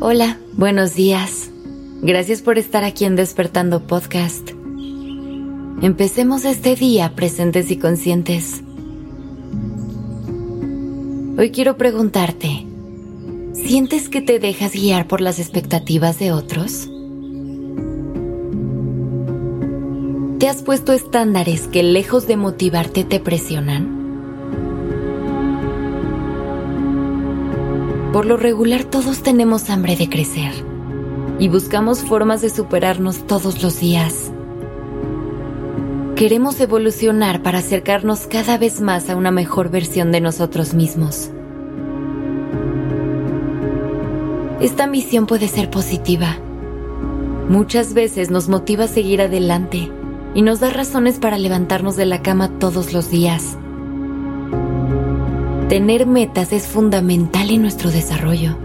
Hola, buenos días. Gracias por estar aquí en Despertando Podcast. Empecemos este día presentes y conscientes. Hoy quiero preguntarte, ¿sientes que te dejas guiar por las expectativas de otros? ¿Te has puesto estándares que lejos de motivarte te presionan? Por lo regular todos tenemos hambre de crecer y buscamos formas de superarnos todos los días. Queremos evolucionar para acercarnos cada vez más a una mejor versión de nosotros mismos. Esta misión puede ser positiva. Muchas veces nos motiva a seguir adelante y nos da razones para levantarnos de la cama todos los días. Tener metas es fundamental en nuestro desarrollo.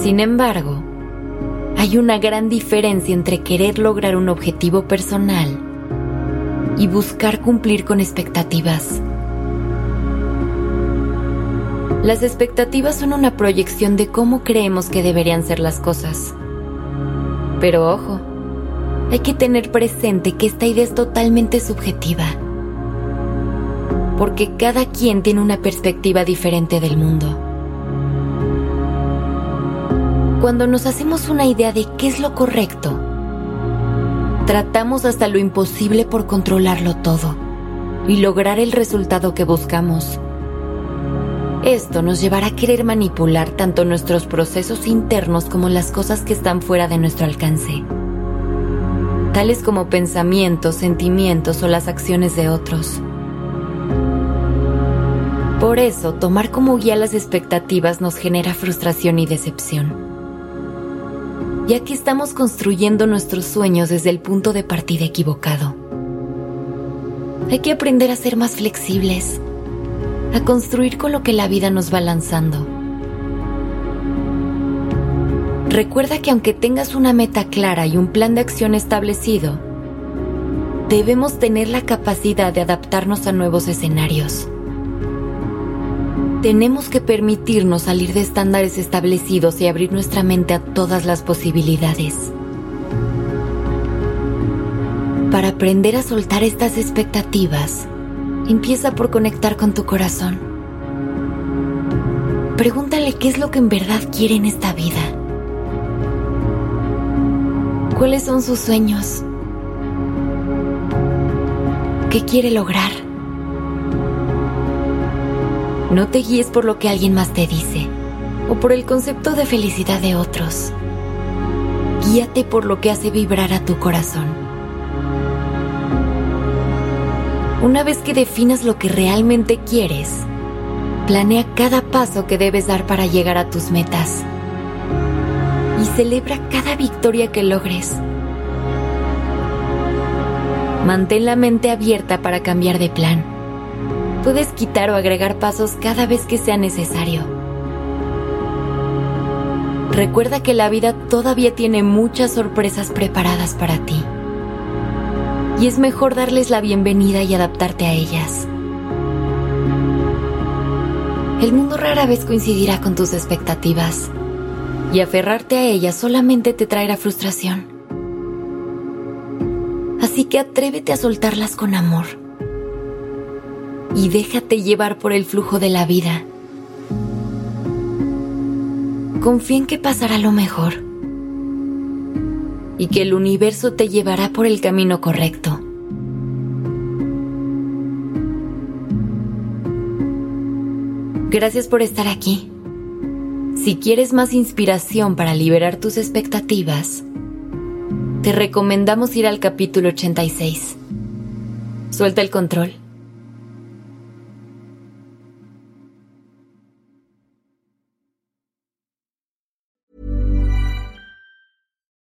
Sin embargo, hay una gran diferencia entre querer lograr un objetivo personal y buscar cumplir con expectativas. Las expectativas son una proyección de cómo creemos que deberían ser las cosas. Pero ojo, hay que tener presente que esta idea es totalmente subjetiva porque cada quien tiene una perspectiva diferente del mundo. Cuando nos hacemos una idea de qué es lo correcto, tratamos hasta lo imposible por controlarlo todo y lograr el resultado que buscamos. Esto nos llevará a querer manipular tanto nuestros procesos internos como las cosas que están fuera de nuestro alcance, tales como pensamientos, sentimientos o las acciones de otros. Por eso, tomar como guía las expectativas nos genera frustración y decepción, ya que estamos construyendo nuestros sueños desde el punto de partida equivocado. Hay que aprender a ser más flexibles, a construir con lo que la vida nos va lanzando. Recuerda que aunque tengas una meta clara y un plan de acción establecido, debemos tener la capacidad de adaptarnos a nuevos escenarios tenemos que permitirnos salir de estándares establecidos y abrir nuestra mente a todas las posibilidades. Para aprender a soltar estas expectativas, empieza por conectar con tu corazón. Pregúntale qué es lo que en verdad quiere en esta vida. ¿Cuáles son sus sueños? ¿Qué quiere lograr? No te guíes por lo que alguien más te dice o por el concepto de felicidad de otros. Guíate por lo que hace vibrar a tu corazón. Una vez que definas lo que realmente quieres, planea cada paso que debes dar para llegar a tus metas y celebra cada victoria que logres. Mantén la mente abierta para cambiar de plan Puedes quitar o agregar pasos cada vez que sea necesario. Recuerda que la vida todavía tiene muchas sorpresas preparadas para ti. Y es mejor darles la bienvenida y adaptarte a ellas. El mundo rara vez coincidirá con tus expectativas y aferrarte a ellas solamente te traerá frustración. Así que atrévete a soltarlas con amor y déjate llevar por el flujo de la vida. Confía en que pasará lo mejor y que el universo te llevará por el camino correcto. Gracias por estar aquí. Si quieres más inspiración para liberar tus expectativas, te recomendamos ir al capítulo 86. Suelta el control.